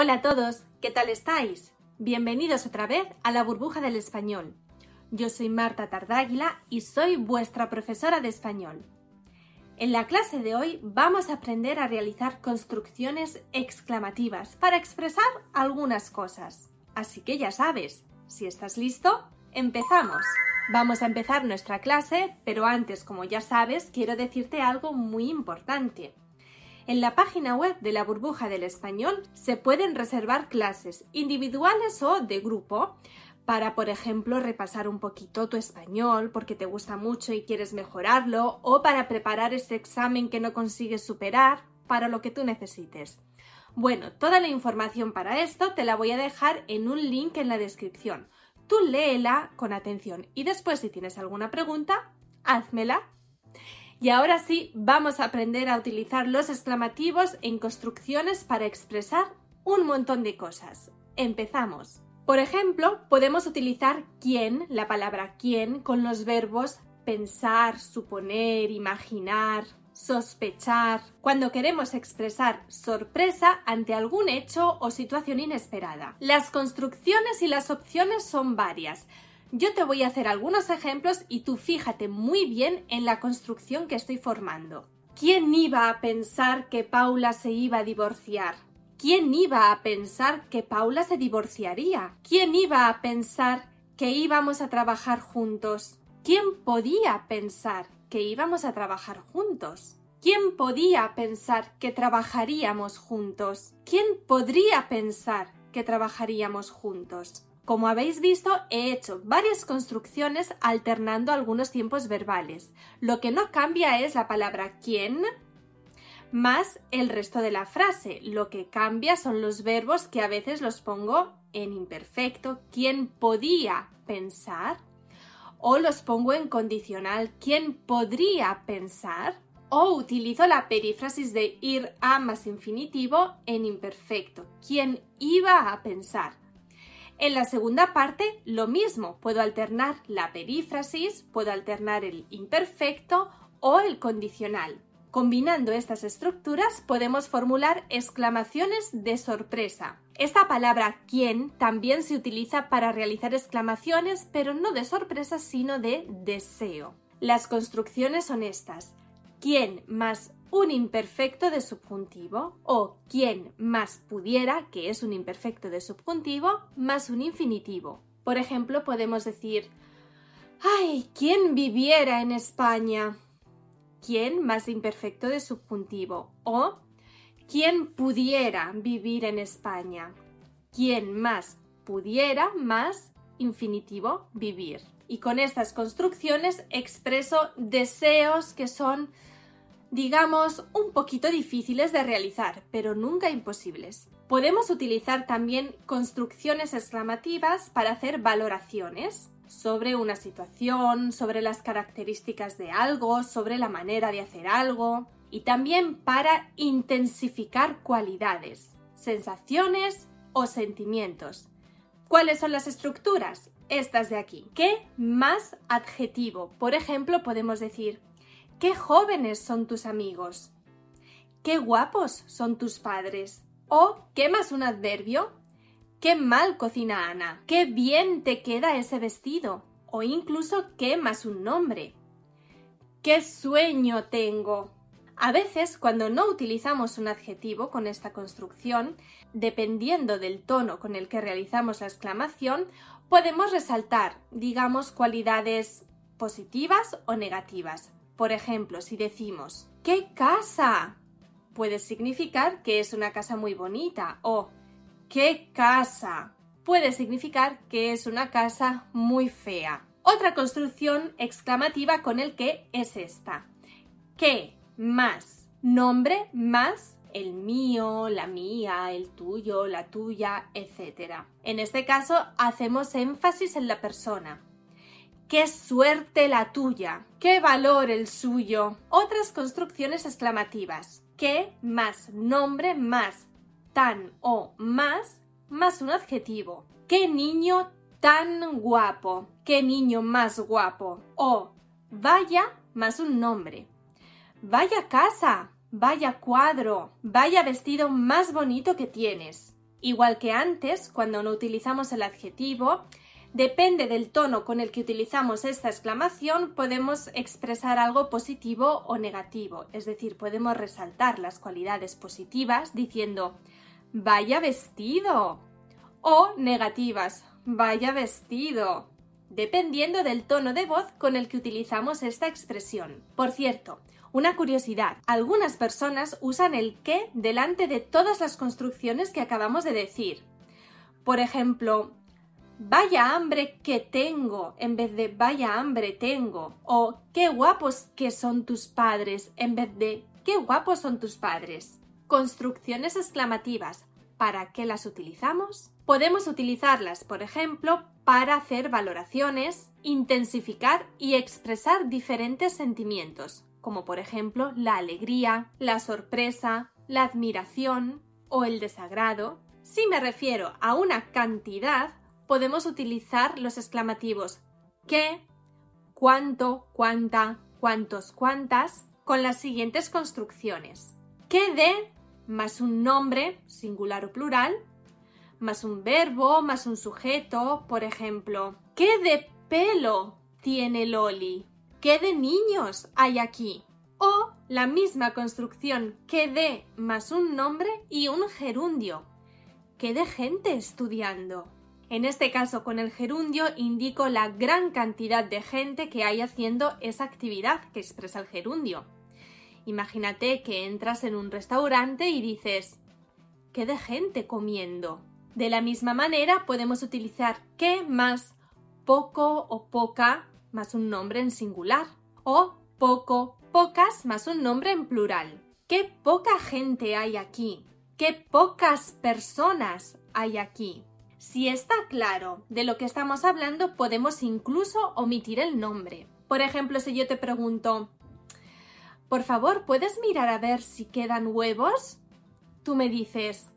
Hola a todos, ¿qué tal estáis? Bienvenidos otra vez a la burbuja del español. Yo soy Marta Tardáguila y soy vuestra profesora de español. En la clase de hoy vamos a aprender a realizar construcciones exclamativas para expresar algunas cosas. Así que ya sabes, si estás listo, empezamos. Vamos a empezar nuestra clase, pero antes, como ya sabes, quiero decirte algo muy importante. En la página web de la burbuja del español se pueden reservar clases individuales o de grupo para, por ejemplo, repasar un poquito tu español porque te gusta mucho y quieres mejorarlo o para preparar ese examen que no consigues superar, para lo que tú necesites. Bueno, toda la información para esto te la voy a dejar en un link en la descripción. Tú léela con atención y después si tienes alguna pregunta, házmela. Y ahora sí, vamos a aprender a utilizar los exclamativos en construcciones para expresar un montón de cosas. Empezamos. Por ejemplo, podemos utilizar quién, la palabra quién, con los verbos pensar, suponer, imaginar, sospechar, cuando queremos expresar sorpresa ante algún hecho o situación inesperada. Las construcciones y las opciones son varias. Yo te voy a hacer algunos ejemplos y tú fíjate muy bien en la construcción que estoy formando. ¿Quién iba a pensar que Paula se iba a divorciar? ¿Quién iba a pensar que Paula se divorciaría? ¿Quién iba a pensar que íbamos a trabajar juntos? ¿Quién podía pensar que íbamos a trabajar juntos? ¿Quién podía pensar que trabajaríamos juntos? ¿Quién podría pensar que trabajaríamos juntos? Como habéis visto, he hecho varias construcciones alternando algunos tiempos verbales. Lo que no cambia es la palabra quién, más el resto de la frase. Lo que cambia son los verbos que a veces los pongo en imperfecto. ¿Quién podía pensar? O los pongo en condicional. ¿Quién podría pensar? O utilizo la perífrasis de ir a más infinitivo en imperfecto. ¿Quién iba a pensar? En la segunda parte, lo mismo. Puedo alternar la perífrasis, puedo alternar el imperfecto o el condicional. Combinando estas estructuras podemos formular exclamaciones de sorpresa. Esta palabra quién también se utiliza para realizar exclamaciones, pero no de sorpresa, sino de deseo. Las construcciones son estas. ¿Quién más un imperfecto de subjuntivo o quién más pudiera, que es un imperfecto de subjuntivo, más un infinitivo. Por ejemplo, podemos decir ¡Ay! ¿Quién viviera en España? quién más imperfecto de subjuntivo o quién pudiera vivir en España. Quién más pudiera más infinitivo vivir. Y con estas construcciones expreso deseos que son, digamos, un poquito difíciles de realizar, pero nunca imposibles. Podemos utilizar también construcciones exclamativas para hacer valoraciones sobre una situación, sobre las características de algo, sobre la manera de hacer algo y también para intensificar cualidades, sensaciones o sentimientos. ¿Cuáles son las estructuras? Estas de aquí. ¿Qué más adjetivo? Por ejemplo, podemos decir, ¿qué jóvenes son tus amigos? ¿Qué guapos son tus padres? ¿O qué más un adverbio? Qué mal cocina Ana. Qué bien te queda ese vestido. O incluso qué más un nombre. Qué sueño tengo. A veces, cuando no utilizamos un adjetivo con esta construcción, dependiendo del tono con el que realizamos la exclamación, podemos resaltar, digamos, cualidades positivas o negativas. Por ejemplo, si decimos ¡Qué casa! puede significar que es una casa muy bonita o ¡Qué casa! Puede significar que es una casa muy fea. Otra construcción exclamativa con el que es esta. ¿Qué más? Nombre más el mío, la mía, el tuyo, la tuya, etc. En este caso hacemos énfasis en la persona. ¡Qué suerte la tuya! ¡Qué valor el suyo! Otras construcciones exclamativas. ¿Qué más? Nombre más tan o más más un adjetivo. ¡Qué niño tan guapo! ¡Qué niño más guapo! O vaya más un nombre. Vaya casa, vaya cuadro, vaya vestido más bonito que tienes. Igual que antes, cuando no utilizamos el adjetivo, depende del tono con el que utilizamos esta exclamación, podemos expresar algo positivo o negativo. Es decir, podemos resaltar las cualidades positivas diciendo vaya vestido o negativas vaya vestido dependiendo del tono de voz con el que utilizamos esta expresión. Por cierto, una curiosidad, algunas personas usan el que delante de todas las construcciones que acabamos de decir. Por ejemplo, vaya hambre que tengo en vez de vaya hambre tengo o qué guapos que son tus padres en vez de qué guapos son tus padres. Construcciones exclamativas. ¿Para qué las utilizamos? Podemos utilizarlas, por ejemplo, para hacer valoraciones, intensificar y expresar diferentes sentimientos, como por ejemplo la alegría, la sorpresa, la admiración o el desagrado. Si me refiero a una cantidad, podemos utilizar los exclamativos qué, cuánto, cuánta, cuántos, cuántas, con las siguientes construcciones. ¿Qué de más un nombre, singular o plural, más un verbo, más un sujeto, por ejemplo. ¿Qué de pelo tiene Loli? ¿Qué de niños hay aquí? O la misma construcción que de más un nombre y un gerundio. ¿Qué de gente estudiando? En este caso, con el gerundio indico la gran cantidad de gente que hay haciendo esa actividad que expresa el gerundio. Imagínate que entras en un restaurante y dices ¿Qué de gente comiendo? De la misma manera podemos utilizar que más poco o poca más un nombre en singular o poco, pocas más un nombre en plural. ¿Qué poca gente hay aquí? ¿Qué pocas personas hay aquí? Si está claro de lo que estamos hablando, podemos incluso omitir el nombre. Por ejemplo, si yo te pregunto, por favor, ¿puedes mirar a ver si quedan huevos? Tú me dices,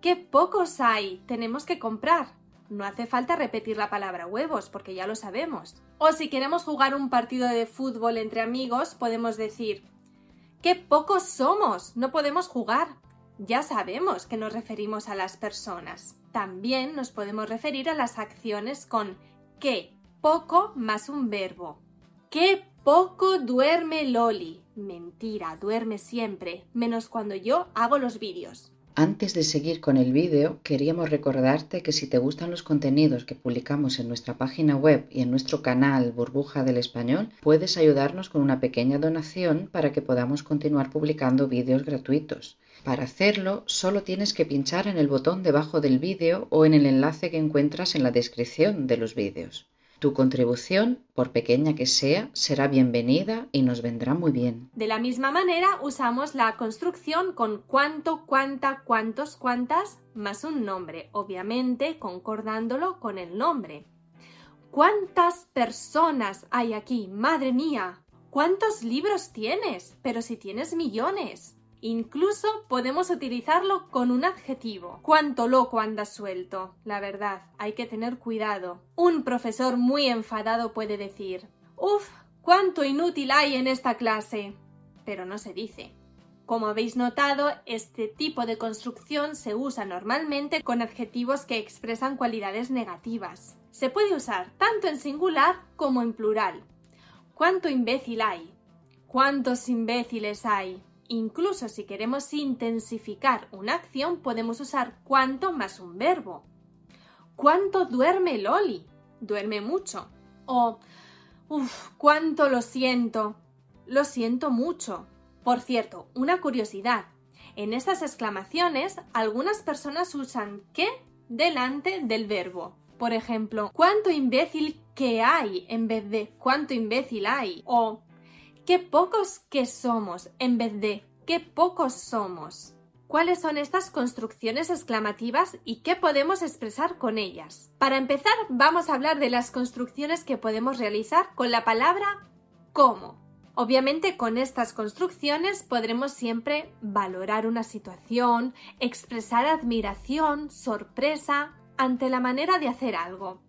¡Qué pocos hay! Tenemos que comprar. No hace falta repetir la palabra huevos, porque ya lo sabemos. O si queremos jugar un partido de fútbol entre amigos, podemos decir ¡Qué pocos somos! No podemos jugar. Ya sabemos que nos referimos a las personas. También nos podemos referir a las acciones con qué poco más un verbo. ¡Qué poco duerme Loli! Mentira, duerme siempre, menos cuando yo hago los vídeos. Antes de seguir con el vídeo, queríamos recordarte que si te gustan los contenidos que publicamos en nuestra página web y en nuestro canal Burbuja del Español, puedes ayudarnos con una pequeña donación para que podamos continuar publicando vídeos gratuitos. Para hacerlo, solo tienes que pinchar en el botón debajo del vídeo o en el enlace que encuentras en la descripción de los vídeos. Tu contribución, por pequeña que sea, será bienvenida y nos vendrá muy bien. De la misma manera, usamos la construcción con cuánto, cuánta, cuántos, cuántas, más un nombre, obviamente concordándolo con el nombre. ¿Cuántas personas hay aquí? Madre mía. ¿Cuántos libros tienes? Pero si tienes millones. Incluso podemos utilizarlo con un adjetivo. Cuánto loco anda suelto. La verdad, hay que tener cuidado. Un profesor muy enfadado puede decir Uf, cuánto inútil hay en esta clase. Pero no se dice. Como habéis notado, este tipo de construcción se usa normalmente con adjetivos que expresan cualidades negativas. Se puede usar tanto en singular como en plural. ¿Cuánto imbécil hay? ¿Cuántos imbéciles hay? Incluso si queremos intensificar una acción, podemos usar cuánto más un verbo. ¿Cuánto duerme Loli? Duerme mucho. O, uff, cuánto lo siento. Lo siento mucho. Por cierto, una curiosidad. En estas exclamaciones, algunas personas usan que delante del verbo. Por ejemplo, ¿cuánto imbécil que hay en vez de cuánto imbécil hay? O qué pocos que somos en vez de qué pocos somos. ¿Cuáles son estas construcciones exclamativas y qué podemos expresar con ellas? Para empezar, vamos a hablar de las construcciones que podemos realizar con la palabra cómo. Obviamente con estas construcciones podremos siempre valorar una situación, expresar admiración, sorpresa ante la manera de hacer algo.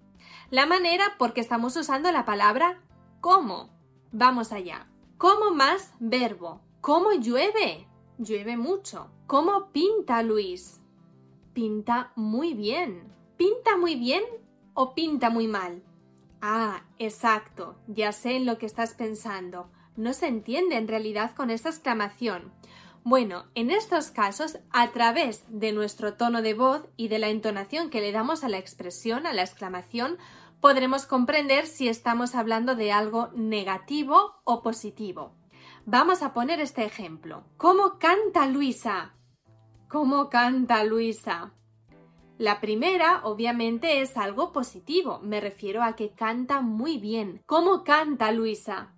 La manera porque estamos usando la palabra cómo. Vamos allá. ¿Cómo más verbo? ¿Cómo llueve? Llueve mucho. ¿Cómo pinta Luis? pinta muy bien. ¿Pinta muy bien o pinta muy mal? Ah, exacto, ya sé en lo que estás pensando. No se entiende en realidad con esta exclamación. Bueno, en estos casos, a través de nuestro tono de voz y de la entonación que le damos a la expresión, a la exclamación, podremos comprender si estamos hablando de algo negativo o positivo. Vamos a poner este ejemplo. ¿Cómo canta Luisa? ¿Cómo canta Luisa? La primera, obviamente, es algo positivo. Me refiero a que canta muy bien. ¿Cómo canta Luisa?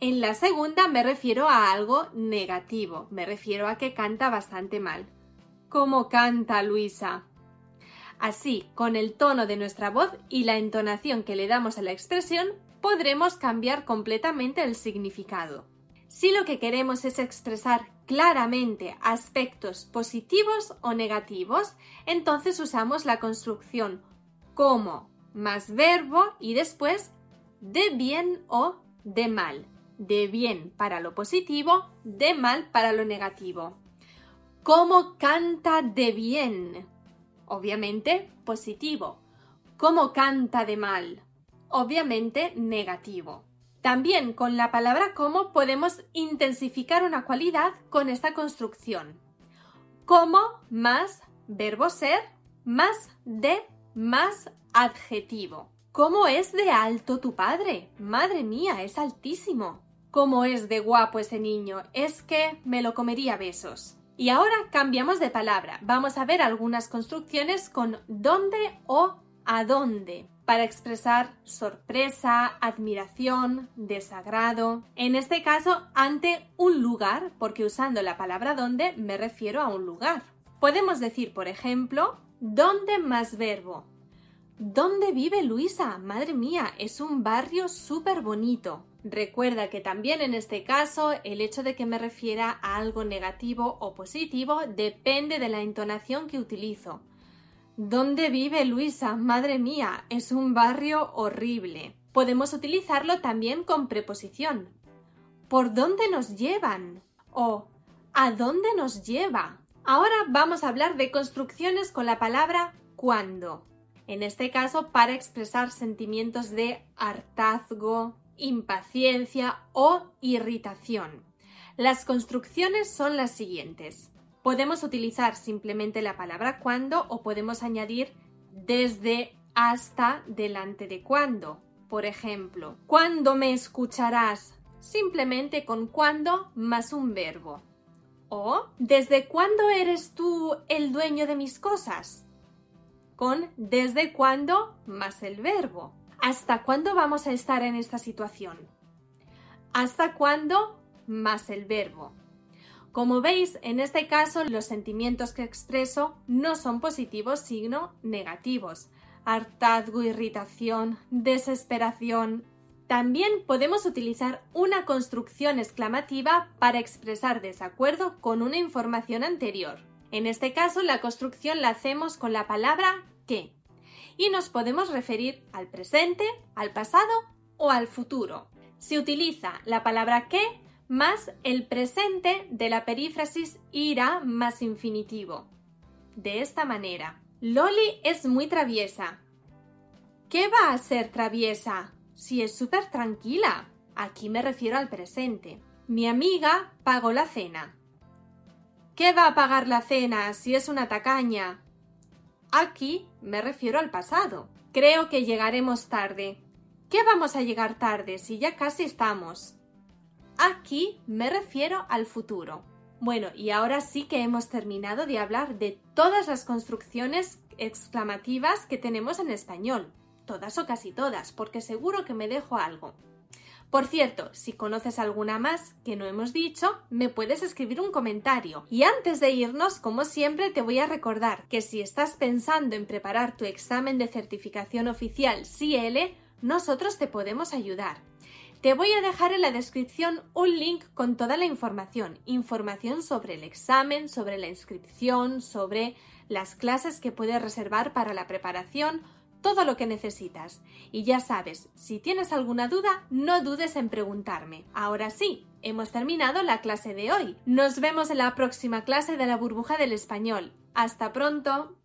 En la segunda me refiero a algo negativo, me refiero a que canta bastante mal. ¿Cómo canta Luisa? Así, con el tono de nuestra voz y la entonación que le damos a la expresión, podremos cambiar completamente el significado. Si lo que queremos es expresar claramente aspectos positivos o negativos, entonces usamos la construcción como más verbo y después de bien o de mal de bien para lo positivo, de mal para lo negativo. ¿Cómo canta de bien? Obviamente positivo. ¿Cómo canta de mal? Obviamente negativo. También con la palabra como podemos intensificar una cualidad con esta construcción. Como más verbo ser más de más adjetivo. ¿Cómo es de alto tu padre? Madre mía, es altísimo. ¿Cómo es de guapo ese niño? Es que me lo comería besos. Y ahora cambiamos de palabra. Vamos a ver algunas construcciones con dónde o a dónde para expresar sorpresa, admiración, desagrado. En este caso, ante un lugar, porque usando la palabra dónde me refiero a un lugar. Podemos decir, por ejemplo, ¿dónde más verbo? ¿Dónde vive Luisa? Madre mía, es un barrio súper bonito. Recuerda que también en este caso el hecho de que me refiera a algo negativo o positivo depende de la entonación que utilizo. ¿Dónde vive Luisa? Madre mía, es un barrio horrible. Podemos utilizarlo también con preposición. ¿Por dónde nos llevan? o ¿a dónde nos lleva? Ahora vamos a hablar de construcciones con la palabra cuando. En este caso para expresar sentimientos de hartazgo, impaciencia o irritación. Las construcciones son las siguientes. Podemos utilizar simplemente la palabra cuando o podemos añadir desde hasta delante de cuando. Por ejemplo, ¿cuándo me escucharás? Simplemente con cuando más un verbo. O ¿desde cuándo eres tú el dueño de mis cosas? Con desde cuándo más el verbo. ¿Hasta cuándo vamos a estar en esta situación? ¿Hasta cuándo? Más el verbo. Como veis, en este caso los sentimientos que expreso no son positivos, sino negativos. Hartazgo, irritación, desesperación. También podemos utilizar una construcción exclamativa para expresar desacuerdo con una información anterior. En este caso, la construcción la hacemos con la palabra que y nos podemos referir al presente, al pasado o al futuro. Se utiliza la palabra que más el presente de la perífrasis irá más infinitivo. De esta manera, Loli es muy traviesa. ¿Qué va a ser traviesa? Si es súper tranquila. Aquí me refiero al presente. Mi amiga pagó la cena. ¿Qué va a pagar la cena si es una tacaña? Aquí me refiero al pasado. Creo que llegaremos tarde. ¿Qué vamos a llegar tarde si ya casi estamos? Aquí me refiero al futuro. Bueno, y ahora sí que hemos terminado de hablar de todas las construcciones exclamativas que tenemos en español. Todas o casi todas, porque seguro que me dejo algo. Por cierto, si conoces alguna más que no hemos dicho, me puedes escribir un comentario. Y antes de irnos, como siempre, te voy a recordar que si estás pensando en preparar tu examen de certificación oficial CL, nosotros te podemos ayudar. Te voy a dejar en la descripción un link con toda la información, información sobre el examen, sobre la inscripción, sobre las clases que puedes reservar para la preparación, todo lo que necesitas. Y ya sabes, si tienes alguna duda, no dudes en preguntarme. Ahora sí, hemos terminado la clase de hoy. Nos vemos en la próxima clase de la burbuja del español. Hasta pronto.